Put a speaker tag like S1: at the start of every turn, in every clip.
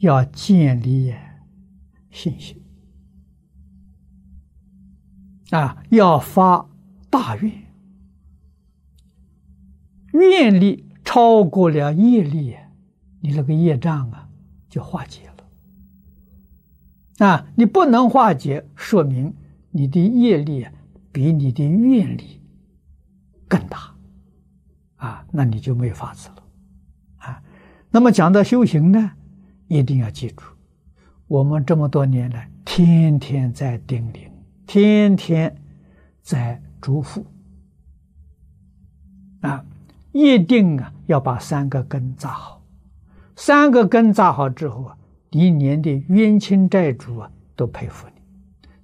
S1: 要建立信心啊，要发大愿，愿力超过了业力，你那个业障啊就化解了啊！你不能化解，说明你的业力比你的愿力更大啊，那你就没法子了啊！那么讲到修行呢？一定要记住，我们这么多年来，天天在叮咛，天天在嘱咐，啊，一定啊要把三个根扎好。三个根扎好之后啊，一年的冤亲债主啊都佩服你，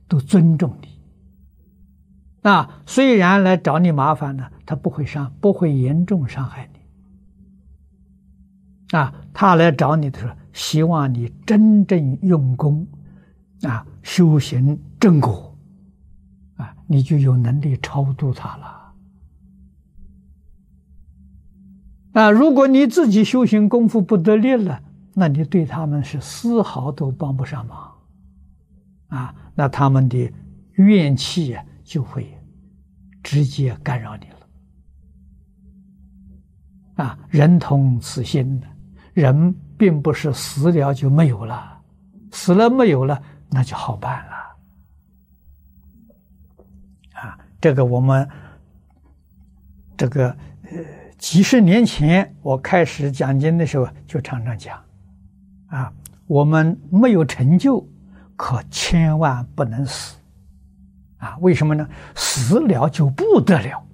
S1: 都尊重你。啊，虽然来找你麻烦呢，他不会伤，不会严重伤害你。啊，他来找你的时候。希望你真正用功，啊，修行正果，啊，你就有能力超度他了。啊，如果你自己修行功夫不得力了，那你对他们是丝毫都帮不上忙，啊，那他们的怨气呀就会直接干扰你了。啊，人同此心的人。并不是死了就没有了，死了没有了，那就好办了。啊，这个我们这个呃几十年前我开始讲经的时候就常常讲，啊，我们没有成就，可千万不能死，啊，为什么呢？死了就不得了。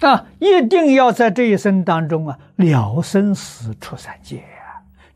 S1: 啊，一定要在这一生当中啊，了生死出三界。